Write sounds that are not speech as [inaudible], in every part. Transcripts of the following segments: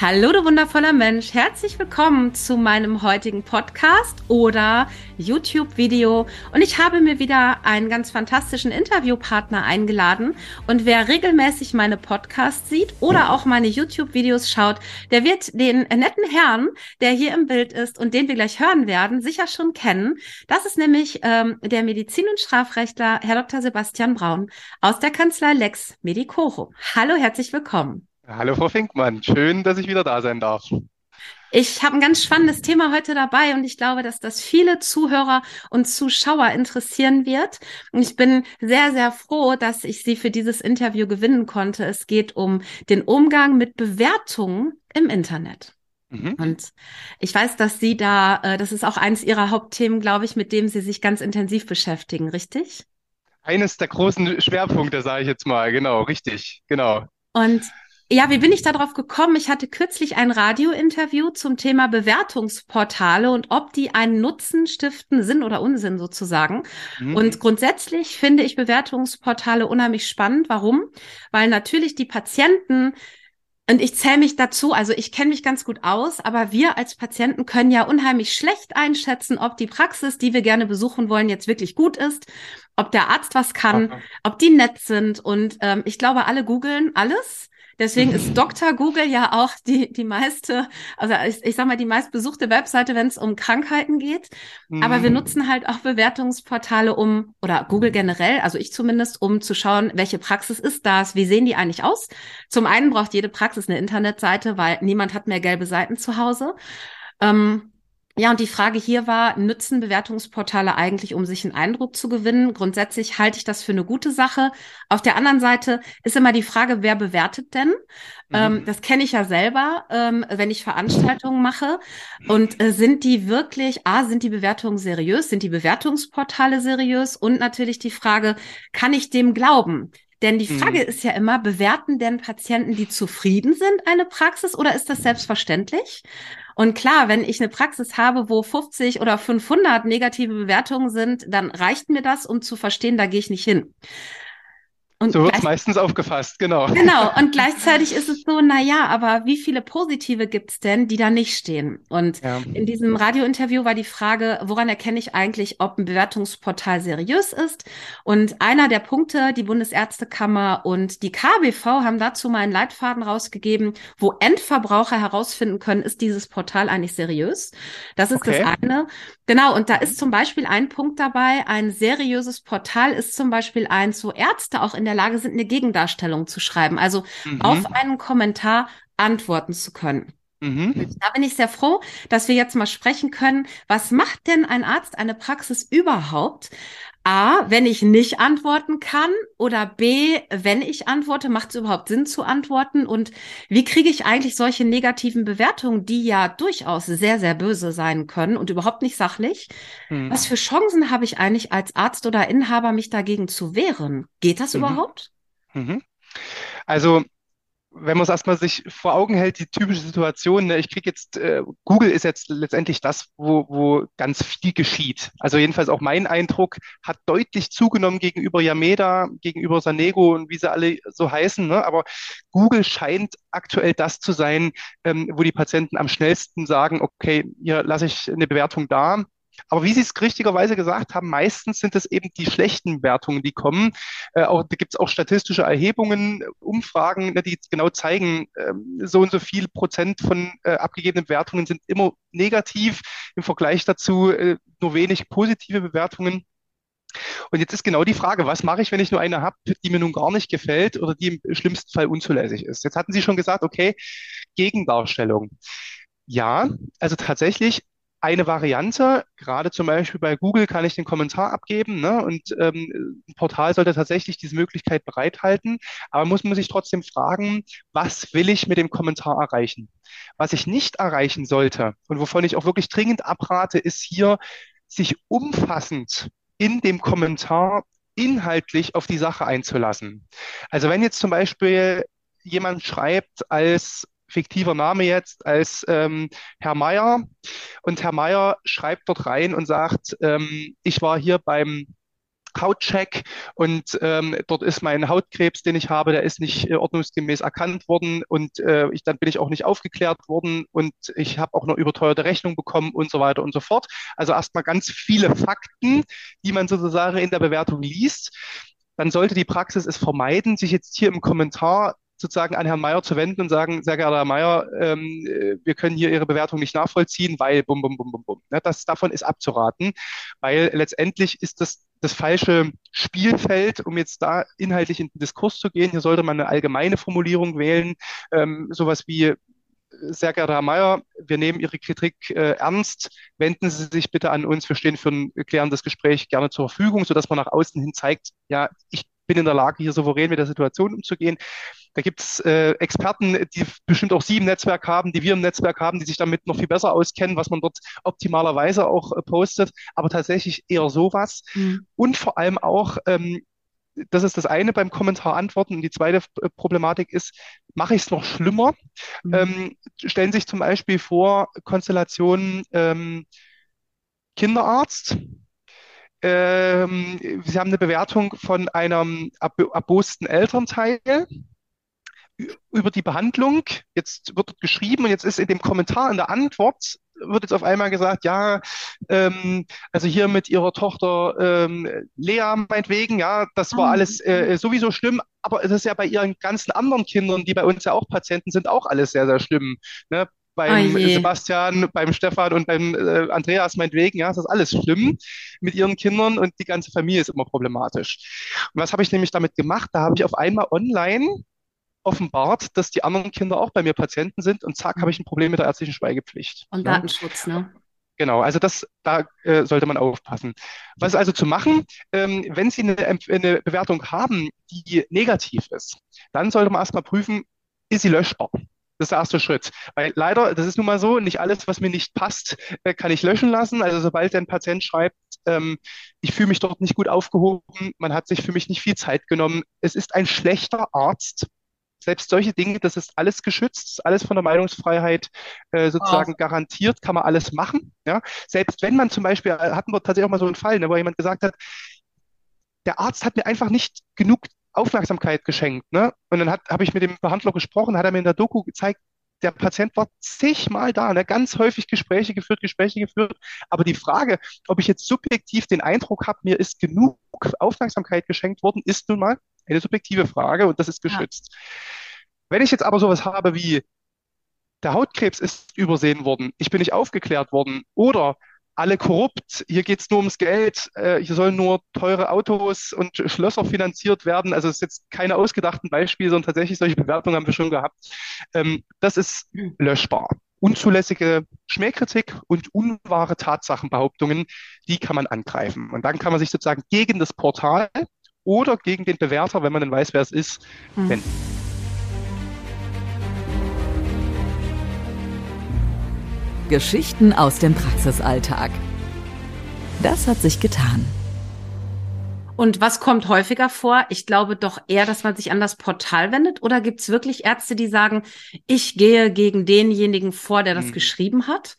Hallo, du wundervoller Mensch. Herzlich willkommen zu meinem heutigen Podcast oder YouTube-Video. Und ich habe mir wieder einen ganz fantastischen Interviewpartner eingeladen. Und wer regelmäßig meine Podcasts sieht oder auch meine YouTube-Videos schaut, der wird den netten Herrn, der hier im Bild ist und den wir gleich hören werden, sicher schon kennen. Das ist nämlich ähm, der Medizin- und Strafrechtler Herr Dr. Sebastian Braun aus der Kanzlei Lex Medicoro. Hallo, herzlich willkommen. Hallo Frau Finkmann, schön, dass ich wieder da sein darf. Ich habe ein ganz spannendes Thema heute dabei und ich glaube, dass das viele Zuhörer und Zuschauer interessieren wird. Und ich bin sehr, sehr froh, dass ich Sie für dieses Interview gewinnen konnte. Es geht um den Umgang mit Bewertungen im Internet. Mhm. Und ich weiß, dass Sie da, äh, das ist auch eines Ihrer Hauptthemen, glaube ich, mit dem Sie sich ganz intensiv beschäftigen, richtig? Eines der großen Schwerpunkte, sage ich jetzt mal, genau, richtig, genau. Und ja, wie bin ich darauf gekommen? Ich hatte kürzlich ein Radiointerview zum Thema Bewertungsportale und ob die einen Nutzen stiften, Sinn oder Unsinn sozusagen. Mhm. Und grundsätzlich finde ich Bewertungsportale unheimlich spannend. Warum? Weil natürlich die Patienten und ich zähle mich dazu, also ich kenne mich ganz gut aus, aber wir als Patienten können ja unheimlich schlecht einschätzen, ob die Praxis, die wir gerne besuchen wollen, jetzt wirklich gut ist, ob der Arzt was kann, Aha. ob die nett sind. Und ähm, ich glaube, alle googeln alles Deswegen ist Dr. Google ja auch die, die meiste, also ich, ich sag mal, die meistbesuchte Webseite, wenn es um Krankheiten geht. Mhm. Aber wir mhm. nutzen halt auch Bewertungsportale, um, oder Google generell, also ich zumindest, um zu schauen, welche Praxis ist das, wie sehen die eigentlich aus. Zum einen braucht jede Praxis eine Internetseite, weil niemand hat mehr gelbe Seiten zu Hause. Ähm, ja, und die Frage hier war, nützen Bewertungsportale eigentlich, um sich einen Eindruck zu gewinnen? Grundsätzlich halte ich das für eine gute Sache. Auf der anderen Seite ist immer die Frage, wer bewertet denn? Mhm. Ähm, das kenne ich ja selber, ähm, wenn ich Veranstaltungen mache. Und äh, sind die wirklich, a, sind die Bewertungen seriös? Sind die Bewertungsportale seriös? Und natürlich die Frage, kann ich dem glauben? Denn die Frage mhm. ist ja immer, bewerten denn Patienten, die zufrieden sind, eine Praxis oder ist das selbstverständlich? Und klar, wenn ich eine Praxis habe, wo 50 oder 500 negative Bewertungen sind, dann reicht mir das, um zu verstehen, da gehe ich nicht hin. Und so wird es meistens aufgefasst, genau. Genau, [laughs] und gleichzeitig ist es so, na ja, aber wie viele positive gibt's denn, die da nicht stehen? Und ja. in diesem Radiointerview war die Frage, woran erkenne ich eigentlich, ob ein Bewertungsportal seriös ist? Und einer der Punkte, die Bundesärztekammer und die KBV haben dazu mal einen Leitfaden rausgegeben, wo Endverbraucher herausfinden können, ist dieses Portal eigentlich seriös? Das ist okay. das eine. Genau, und da ist zum Beispiel ein Punkt dabei, ein seriöses Portal ist zum Beispiel eins, wo Ärzte auch in der Lage sind, eine Gegendarstellung zu schreiben, also mhm. auf einen Kommentar antworten zu können. Mhm. Da bin ich sehr froh, dass wir jetzt mal sprechen können. Was macht denn ein Arzt, eine Praxis überhaupt? A, wenn ich nicht antworten kann oder B, wenn ich antworte, macht es überhaupt Sinn zu antworten? Und wie kriege ich eigentlich solche negativen Bewertungen, die ja durchaus sehr, sehr böse sein können und überhaupt nicht sachlich? Hm. Was für Chancen habe ich eigentlich als Arzt oder Inhaber, mich dagegen zu wehren? Geht das mhm. überhaupt? Mhm. Also wenn man es erstmal sich vor Augen hält, die typische Situation, ne, ich kriege jetzt, äh, Google ist jetzt letztendlich das, wo, wo ganz viel geschieht. Also jedenfalls auch mein Eindruck hat deutlich zugenommen gegenüber Yameda, gegenüber Sanego und wie sie alle so heißen. Ne? Aber Google scheint aktuell das zu sein, ähm, wo die Patienten am schnellsten sagen, okay, hier lasse ich eine Bewertung da, aber wie Sie es richtigerweise gesagt haben, meistens sind es eben die schlechten Wertungen, die kommen. Äh, auch, da gibt es auch statistische Erhebungen, Umfragen, ne, die genau zeigen, äh, so und so viel Prozent von äh, abgegebenen Wertungen sind immer negativ. Im Vergleich dazu äh, nur wenig positive Bewertungen. Und jetzt ist genau die Frage, was mache ich, wenn ich nur eine habe, die mir nun gar nicht gefällt oder die im schlimmsten Fall unzulässig ist? Jetzt hatten Sie schon gesagt, okay, Gegendarstellung. Ja, also tatsächlich eine Variante. Gerade zum Beispiel bei Google kann ich den Kommentar abgeben, ne? Und ähm, ein Portal sollte tatsächlich diese Möglichkeit bereithalten. Aber muss man sich trotzdem fragen, was will ich mit dem Kommentar erreichen? Was ich nicht erreichen sollte und wovon ich auch wirklich dringend abrate, ist hier, sich umfassend in dem Kommentar inhaltlich auf die Sache einzulassen. Also wenn jetzt zum Beispiel jemand schreibt als fiktiver Name jetzt als ähm, Herr Meier. Und Herr Meier schreibt dort rein und sagt, ähm, ich war hier beim Hautcheck und ähm, dort ist mein Hautkrebs, den ich habe, der ist nicht äh, ordnungsgemäß erkannt worden und äh, ich, dann bin ich auch nicht aufgeklärt worden und ich habe auch noch überteuerte Rechnung bekommen und so weiter und so fort. Also erstmal ganz viele Fakten, die man sozusagen in der Bewertung liest. Dann sollte die Praxis es vermeiden, sich jetzt hier im Kommentar sozusagen an Herrn Mayer zu wenden und sagen, sehr geehrter Herr Mayer, ähm, äh, wir können hier Ihre Bewertung nicht nachvollziehen, weil bum, bum, bum, bum, bum. Ne, das, davon ist abzuraten, weil letztendlich ist das das falsche Spielfeld, um jetzt da inhaltlich in den Diskurs zu gehen. Hier sollte man eine allgemeine Formulierung wählen, ähm, sowas wie sehr geehrter Herr Mayer, wir nehmen Ihre Kritik äh, ernst. Wenden Sie sich bitte an uns. Wir stehen für ein klärendes Gespräch gerne zur Verfügung, sodass man nach außen hin zeigt, ja, ich bin in der Lage, hier souverän mit der Situation umzugehen. Da gibt es äh, Experten, die bestimmt auch Sie im Netzwerk haben, die wir im Netzwerk haben, die sich damit noch viel besser auskennen, was man dort optimalerweise auch äh, postet, aber tatsächlich eher sowas. Mhm. Und vor allem auch, ähm, das ist das eine beim Kommentar antworten. Und die zweite äh, Problematik ist, mache ich es noch schlimmer? Mhm. Ähm, stellen sich zum Beispiel vor, Konstellationen ähm, Kinderarzt, ähm, Sie haben eine Bewertung von einem erbosten Elternteil über die Behandlung. Jetzt wird geschrieben und jetzt ist in dem Kommentar in der Antwort wird jetzt auf einmal gesagt, ja, ähm, also hier mit ihrer Tochter ähm, Lea meinetwegen, ja, das war ah. alles äh, sowieso schlimm, aber es ist ja bei ihren ganzen anderen Kindern, die bei uns ja auch Patienten sind, auch alles sehr, sehr schlimm. Ne? Beim oh Sebastian, beim Stefan und beim äh, Andreas meinetwegen, ja, das ist alles schlimm mit ihren Kindern und die ganze Familie ist immer problematisch. Und was habe ich nämlich damit gemacht? Da habe ich auf einmal online offenbart, dass die anderen Kinder auch bei mir Patienten sind und zack, habe ich ein Problem mit der ärztlichen Schweigepflicht. Und ja? Datenschutz, ne? Genau, also das, da äh, sollte man aufpassen. Was ist also zu machen? Ähm, wenn Sie eine, eine Bewertung haben, die negativ ist, dann sollte man erstmal prüfen, ist sie löschbar? Das ist der erste Schritt. Weil leider, das ist nun mal so, nicht alles, was mir nicht passt, äh, kann ich löschen lassen. Also sobald ein Patient schreibt, ähm, ich fühle mich dort nicht gut aufgehoben, man hat sich für mich nicht viel Zeit genommen, es ist ein schlechter Arzt. Selbst solche Dinge, das ist alles geschützt, alles von der Meinungsfreiheit äh, sozusagen oh. garantiert, kann man alles machen. Ja? Selbst wenn man zum Beispiel, äh, hatten wir tatsächlich auch mal so einen Fall, ne, wo jemand gesagt hat, der Arzt hat mir einfach nicht genug Aufmerksamkeit geschenkt. Ne? Und dann habe ich mit dem Behandler gesprochen, hat er mir in der Doku gezeigt, der Patient war zigmal da, ne? ganz häufig Gespräche geführt, Gespräche geführt. Aber die Frage, ob ich jetzt subjektiv den Eindruck habe, mir ist genug Aufmerksamkeit geschenkt worden, ist nun mal eine subjektive Frage und das ist geschützt. Ja. Wenn ich jetzt aber sowas habe wie, der Hautkrebs ist übersehen worden, ich bin nicht aufgeklärt worden oder alle korrupt, hier geht es nur ums Geld, äh, hier sollen nur teure Autos und Schlösser finanziert werden. Also es ist jetzt keine ausgedachten Beispiele, sondern tatsächlich solche Bewertungen haben wir schon gehabt. Ähm, das ist löschbar. Unzulässige Schmähkritik und unwahre Tatsachenbehauptungen, die kann man angreifen. Und dann kann man sich sozusagen gegen das Portal oder gegen den Bewerter, wenn man denn weiß, wer es ist, hm. wenden. Geschichten aus dem Praxisalltag. Das hat sich getan. Und was kommt häufiger vor? Ich glaube doch eher, dass man sich an das Portal wendet. Oder gibt es wirklich Ärzte, die sagen, ich gehe gegen denjenigen vor, der das mhm. geschrieben hat?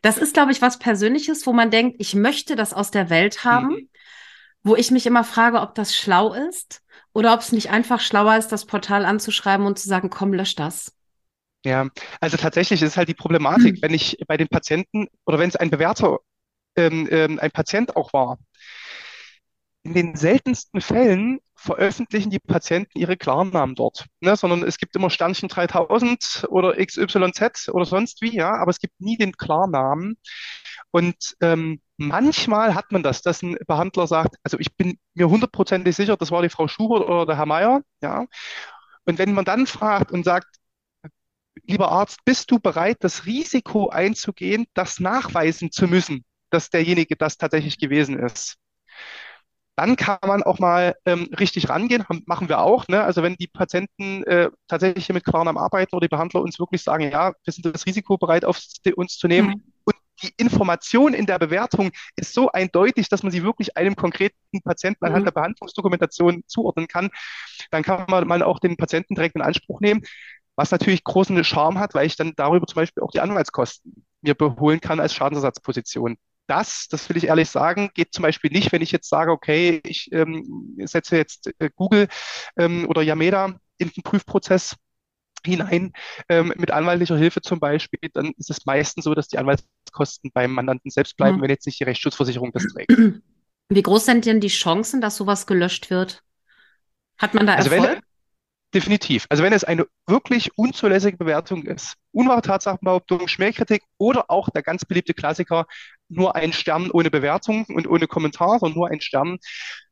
Das ist, glaube ich, was Persönliches, wo man denkt, ich möchte das aus der Welt haben, mhm. wo ich mich immer frage, ob das schlau ist oder ob es nicht einfach schlauer ist, das Portal anzuschreiben und zu sagen, komm, lösch das. Ja, also tatsächlich ist halt die Problematik, mhm. wenn ich bei den Patienten oder wenn es ein Bewerter, ähm, ähm, ein Patient auch war, in den seltensten Fällen veröffentlichen die Patienten ihre Klarnamen dort, ne? sondern es gibt immer Sternchen 3000 oder XYZ oder sonst wie, ja, aber es gibt nie den Klarnamen. Und ähm, manchmal hat man das, dass ein Behandler sagt, also ich bin mir hundertprozentig sicher, das war die Frau Schubert oder der Herr Meier, ja. Und wenn man dann fragt und sagt, lieber Arzt, bist du bereit, das Risiko einzugehen, das nachweisen zu müssen, dass derjenige das tatsächlich gewesen ist? Dann kann man auch mal ähm, richtig rangehen, machen wir auch. Ne? Also wenn die Patienten äh, tatsächlich hier mit Quaren am Arbeiten oder die Behandler uns wirklich sagen, ja, wir sind das Risiko bereit, auf uns zu nehmen. Mhm. Und die Information in der Bewertung ist so eindeutig, dass man sie wirklich einem konkreten Patienten anhand mhm. der Behandlungsdokumentation zuordnen kann, dann kann man mal auch den Patienten direkt in Anspruch nehmen. Was natürlich großen Charme hat, weil ich dann darüber zum Beispiel auch die Anwaltskosten mir beholen kann als Schadensersatzposition das, das will ich ehrlich sagen, geht zum Beispiel nicht, wenn ich jetzt sage, okay, ich ähm, setze jetzt äh, Google ähm, oder Yameda in den Prüfprozess hinein ähm, mit anwaltlicher Hilfe zum Beispiel, dann ist es meistens so, dass die Anwaltskosten beim Mandanten selbst bleiben, mhm. wenn jetzt nicht die Rechtsschutzversicherung das trägt. Wie groß sind denn die Chancen, dass sowas gelöscht wird? Hat man da also Erfolg? Definitiv. Also wenn es eine wirklich unzulässige Bewertung ist, unwahre Tatsachenbehauptung, Schmähkritik oder auch der ganz beliebte Klassiker, nur ein Stern ohne Bewertung und ohne Kommentar, sondern nur ein Stern,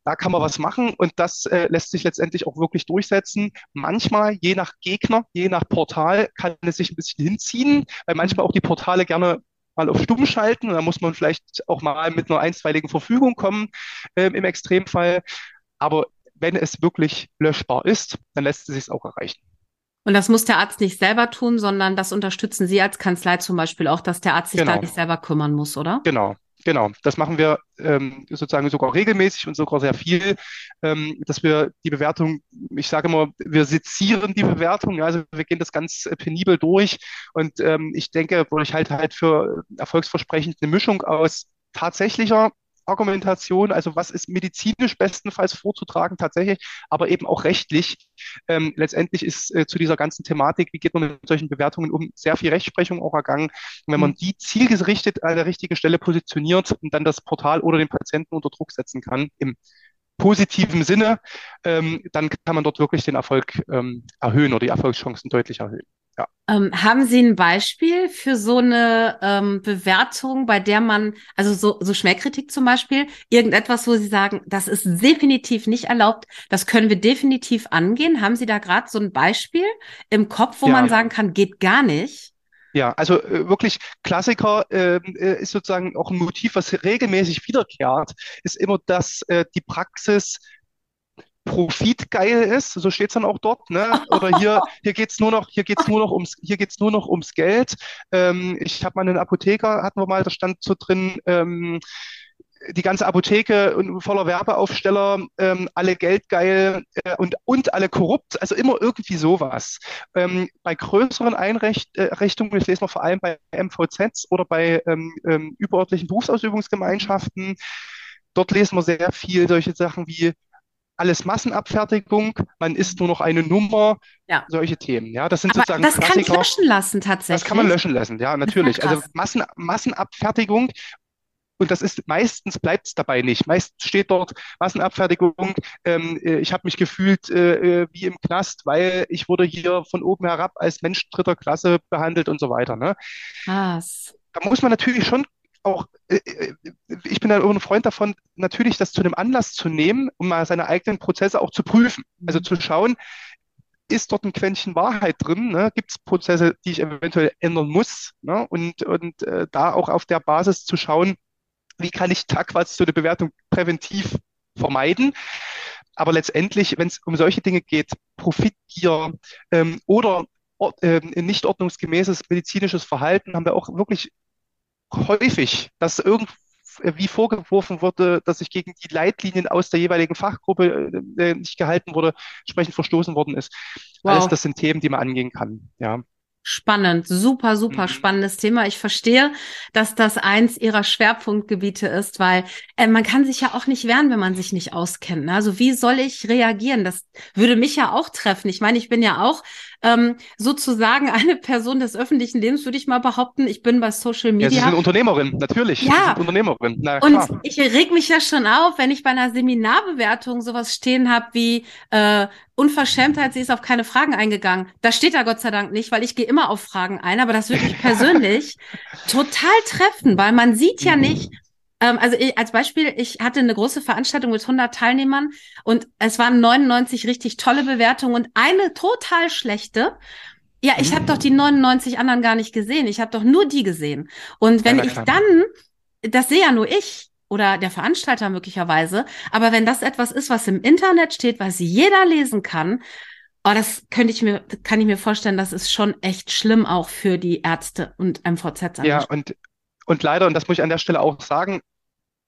da kann man was machen und das äh, lässt sich letztendlich auch wirklich durchsetzen. Manchmal, je nach Gegner, je nach Portal, kann es sich ein bisschen hinziehen, weil manchmal auch die Portale gerne mal auf Stumm schalten. Da muss man vielleicht auch mal mit einer einstweiligen Verfügung kommen äh, im Extremfall. Aber wenn es wirklich löschbar ist, dann lässt es sich auch erreichen. Und das muss der Arzt nicht selber tun, sondern das unterstützen Sie als Kanzlei zum Beispiel auch, dass der Arzt sich genau. da nicht selber kümmern muss, oder? Genau, Genau, das machen wir ähm, sozusagen sogar regelmäßig und sogar sehr viel, ähm, dass wir die Bewertung, ich sage immer, wir sezieren die Bewertung, also wir gehen das ganz penibel durch und ähm, ich denke, wo ich halt halt für erfolgsversprechend eine Mischung aus tatsächlicher Argumentation, also was ist medizinisch bestenfalls vorzutragen tatsächlich, aber eben auch rechtlich. Ähm, letztendlich ist äh, zu dieser ganzen Thematik, wie geht man mit solchen Bewertungen um, sehr viel Rechtsprechung auch ergangen. Und wenn man mhm. die zielgerichtet an der richtigen Stelle positioniert und dann das Portal oder den Patienten unter Druck setzen kann, im positiven Sinne, ähm, dann kann man dort wirklich den Erfolg ähm, erhöhen oder die Erfolgschancen deutlich erhöhen. Ja. Ähm, haben Sie ein Beispiel für so eine ähm, Bewertung, bei der man, also so, so Schmähkritik zum Beispiel, irgendetwas, wo Sie sagen, das ist definitiv nicht erlaubt, das können wir definitiv angehen? Haben Sie da gerade so ein Beispiel im Kopf, wo ja. man sagen kann, geht gar nicht? Ja, also äh, wirklich Klassiker ähm, äh, ist sozusagen auch ein Motiv, was regelmäßig wiederkehrt, ist immer, dass äh, die Praxis profitgeil ist, so steht's dann auch dort, ne? Oder hier, [laughs] hier geht's nur noch, hier geht's nur noch ums, hier geht's nur noch ums Geld. Ähm, ich habe mal einen Apotheker, hatten wir mal, da stand so drin, ähm, die ganze Apotheke voller Werbeaufsteller, ähm, alle geldgeil äh, und, und alle korrupt, also immer irgendwie sowas. Ähm, bei größeren Einrichtungen, äh, ich lese noch vor allem bei MVZs oder bei ähm, ähm, überörtlichen Berufsausübungsgemeinschaften, dort lesen wir sehr viel solche Sachen wie alles Massenabfertigung, man ist nur noch eine Nummer, ja. solche Themen. Ja, das sind Aber sozusagen das Klassiker. kann löschen lassen tatsächlich. Das kann man löschen lassen, ja, natürlich. Also Massen, Massenabfertigung und das ist meistens bleibt es dabei nicht. Meistens steht dort Massenabfertigung. Ähm, äh, ich habe mich gefühlt äh, äh, wie im Knast, weil ich wurde hier von oben herab als Mensch dritter Klasse behandelt und so weiter. Ne? Was? Da muss man natürlich schon auch, ich bin da ein Freund davon, natürlich das zu einem Anlass zu nehmen, um mal seine eigenen Prozesse auch zu prüfen. Also zu schauen, ist dort ein Quäntchen Wahrheit drin? Ne? Gibt es Prozesse, die ich eventuell ändern muss? Ne? Und, und äh, da auch auf der Basis zu schauen, wie kann ich quasi so eine Bewertung präventiv vermeiden? Aber letztendlich, wenn es um solche Dinge geht, Profitgier ähm, oder äh, nicht ordnungsgemäßes medizinisches Verhalten, haben wir auch wirklich häufig, dass irgendwie wie vorgeworfen wurde, dass sich gegen die Leitlinien aus der jeweiligen Fachgruppe äh, nicht gehalten wurde, entsprechend verstoßen worden ist. Wow. Alles das sind Themen, die man angehen kann. Ja. Spannend, super, super mhm. spannendes Thema. Ich verstehe, dass das eins ihrer Schwerpunktgebiete ist, weil äh, man kann sich ja auch nicht wehren, wenn man sich nicht auskennt. Ne? Also wie soll ich reagieren? Das würde mich ja auch treffen. Ich meine, ich bin ja auch ähm, sozusagen eine Person des öffentlichen Lebens, würde ich mal behaupten. Ich bin bei Social Media. Ja, Sie sind Unternehmerin, natürlich. Ja. Sie sind Unternehmerin. Na, klar. Und ich reg mich ja schon auf, wenn ich bei einer Seminarbewertung sowas stehen habe wie äh, Unverschämtheit, sie ist auf keine Fragen eingegangen. Das steht da Gott sei Dank nicht, weil ich gehe immer auf Fragen ein, aber das würde mich [laughs] persönlich total treffen, weil man sieht ja mhm. nicht, ähm, also ich, als Beispiel, ich hatte eine große Veranstaltung mit 100 Teilnehmern und es waren 99 richtig tolle Bewertungen und eine total schlechte. Ja, ich habe doch die 99 anderen gar nicht gesehen. Ich habe doch nur die gesehen. Und wenn ja, ich dann, das sehe ja nur ich oder der Veranstalter möglicherweise, aber wenn das etwas ist, was im Internet steht, was jeder lesen kann, oh, das könnte ich mir, kann ich mir vorstellen, das ist schon echt schlimm auch für die Ärzte und MVZ. Ja, und, und leider, und das muss ich an der Stelle auch sagen,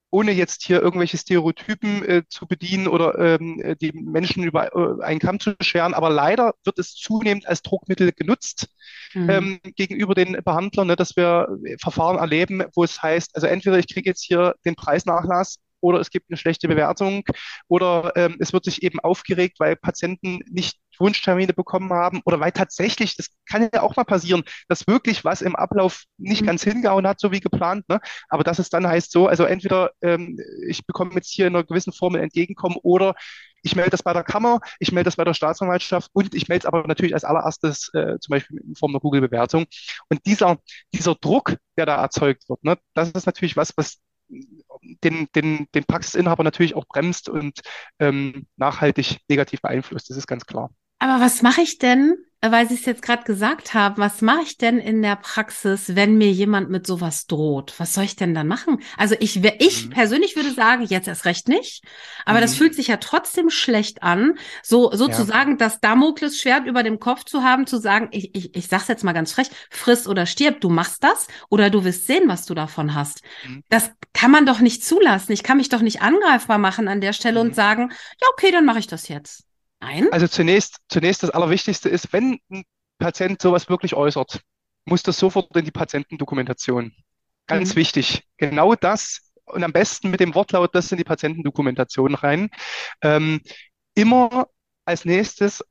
ohne jetzt hier irgendwelche Stereotypen äh, zu bedienen oder ähm, äh, die Menschen über äh, einen Kamm zu scheren. Aber leider wird es zunehmend als Druckmittel genutzt mhm. ähm, gegenüber den Behandlern, ne, dass wir Verfahren erleben, wo es heißt, also entweder ich kriege jetzt hier den Preisnachlass oder es gibt eine schlechte Bewertung oder ähm, es wird sich eben aufgeregt, weil Patienten nicht Wunschtermine bekommen haben oder weil tatsächlich, das kann ja auch mal passieren, dass wirklich was im Ablauf nicht mhm. ganz hingehauen hat, so wie geplant, ne? aber dass es dann heißt so, also entweder ähm, ich bekomme jetzt hier in einer gewissen Formel entgegenkommen oder ich melde das bei der Kammer, ich melde das bei der Staatsanwaltschaft und ich melde es aber natürlich als allererstes äh, zum Beispiel in Form der Google-Bewertung. Und dieser, dieser Druck, der da erzeugt wird, ne, das ist natürlich was, was den, den, den Praxisinhaber natürlich auch bremst und ähm, nachhaltig negativ beeinflusst. Das ist ganz klar. Aber was mache ich denn, weil Sie es jetzt gerade gesagt haben, was mache ich denn in der Praxis, wenn mir jemand mit sowas droht? Was soll ich denn dann machen? Also ich, ich mhm. persönlich würde sagen, jetzt erst recht nicht. Aber mhm. das fühlt sich ja trotzdem schlecht an, so sozusagen ja. das Damoklesschwert über dem Kopf zu haben, zu sagen, ich, ich, ich sag's jetzt mal ganz frech, friss oder stirb, du machst das oder du wirst sehen, was du davon hast. Mhm. Das kann man doch nicht zulassen. Ich kann mich doch nicht angreifbar machen an der Stelle und mhm. sagen, ja, okay, dann mache ich das jetzt. Nein? Also zunächst, zunächst das Allerwichtigste ist, wenn ein Patient sowas wirklich äußert, muss das sofort in die Patientendokumentation. Ganz mhm. wichtig. Genau das und am besten mit dem Wortlaut das in die Patientendokumentation rein. Ähm, immer als nächstes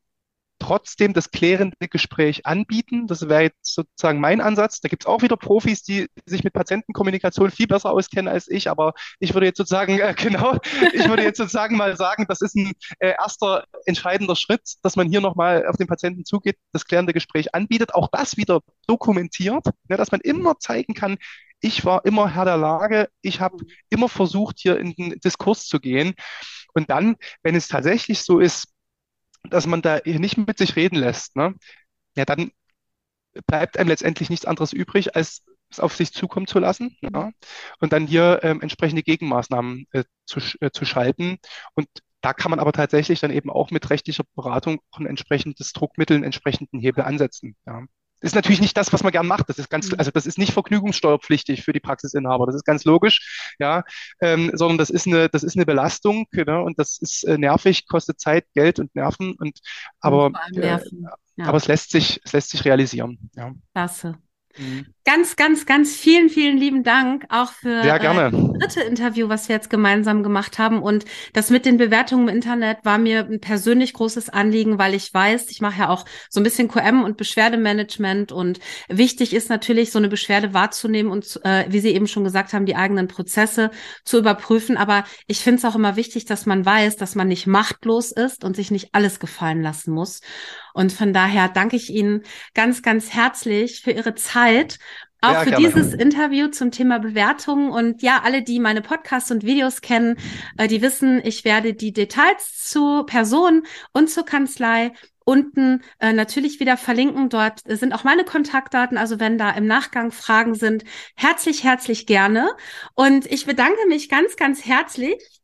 trotzdem das klärende Gespräch anbieten. Das wäre jetzt sozusagen mein Ansatz. Da gibt es auch wieder Profis, die sich mit Patientenkommunikation viel besser auskennen als ich, aber ich würde jetzt sozusagen, äh, [laughs] genau, ich würde jetzt sozusagen mal sagen, das ist ein äh, erster entscheidender Schritt, dass man hier nochmal auf den Patienten zugeht, das klärende Gespräch anbietet, auch das wieder dokumentiert, ne, dass man immer zeigen kann, ich war immer Herr der Lage, ich habe immer versucht, hier in den Diskurs zu gehen. Und dann, wenn es tatsächlich so ist, dass man da nicht mit sich reden lässt, ne? ja, dann bleibt einem letztendlich nichts anderes übrig, als es auf sich zukommen zu lassen ja? und dann hier ähm, entsprechende Gegenmaßnahmen äh, zu, äh, zu schalten. Und da kann man aber tatsächlich dann eben auch mit rechtlicher Beratung auch ein entsprechendes Druckmittel, einen entsprechenden Hebel ansetzen. Ja? Ist natürlich nicht das, was man gern macht. Das ist ganz, mhm. also das ist nicht vergnügungssteuerpflichtig für die Praxisinhaber. Das ist ganz logisch, ja, ähm, sondern das ist eine, das ist eine Belastung, ne? und das ist äh, nervig, kostet Zeit, Geld und Nerven und aber, äh, ja. aber es lässt sich, es lässt sich realisieren. Ja. Klasse. Mhm. Ganz, ganz, ganz vielen, vielen lieben Dank auch für gerne. Äh, das dritte Interview, was wir jetzt gemeinsam gemacht haben. Und das mit den Bewertungen im Internet war mir ein persönlich großes Anliegen, weil ich weiß, ich mache ja auch so ein bisschen QM und Beschwerdemanagement und wichtig ist natürlich, so eine Beschwerde wahrzunehmen und, äh, wie Sie eben schon gesagt haben, die eigenen Prozesse zu überprüfen. Aber ich finde es auch immer wichtig, dass man weiß, dass man nicht machtlos ist und sich nicht alles gefallen lassen muss. Und von daher danke ich Ihnen ganz, ganz herzlich für Ihre Zeit. Auch ja, für gerne. dieses Interview zum Thema Bewertungen. Und ja, alle, die meine Podcasts und Videos kennen, äh, die wissen, ich werde die Details zu Person und zur Kanzlei unten äh, natürlich wieder verlinken. Dort sind auch meine Kontaktdaten. Also wenn da im Nachgang Fragen sind, herzlich, herzlich gerne. Und ich bedanke mich ganz, ganz herzlich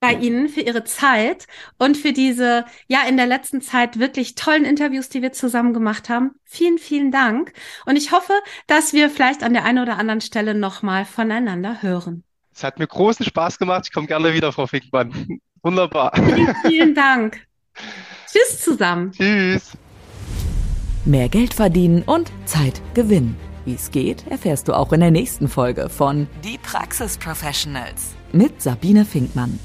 bei Ihnen für Ihre Zeit und für diese, ja, in der letzten Zeit wirklich tollen Interviews, die wir zusammen gemacht haben. Vielen, vielen Dank. Und ich hoffe, dass wir vielleicht an der einen oder anderen Stelle nochmal voneinander hören. Es hat mir großen Spaß gemacht. Ich komme gerne wieder, Frau Finkmann. [laughs] Wunderbar. Vielen, vielen [laughs] Dank. Tschüss zusammen. Tschüss. Mehr Geld verdienen und Zeit gewinnen. Wie es geht, erfährst du auch in der nächsten Folge von Die Praxis Professionals mit Sabine Finkmann.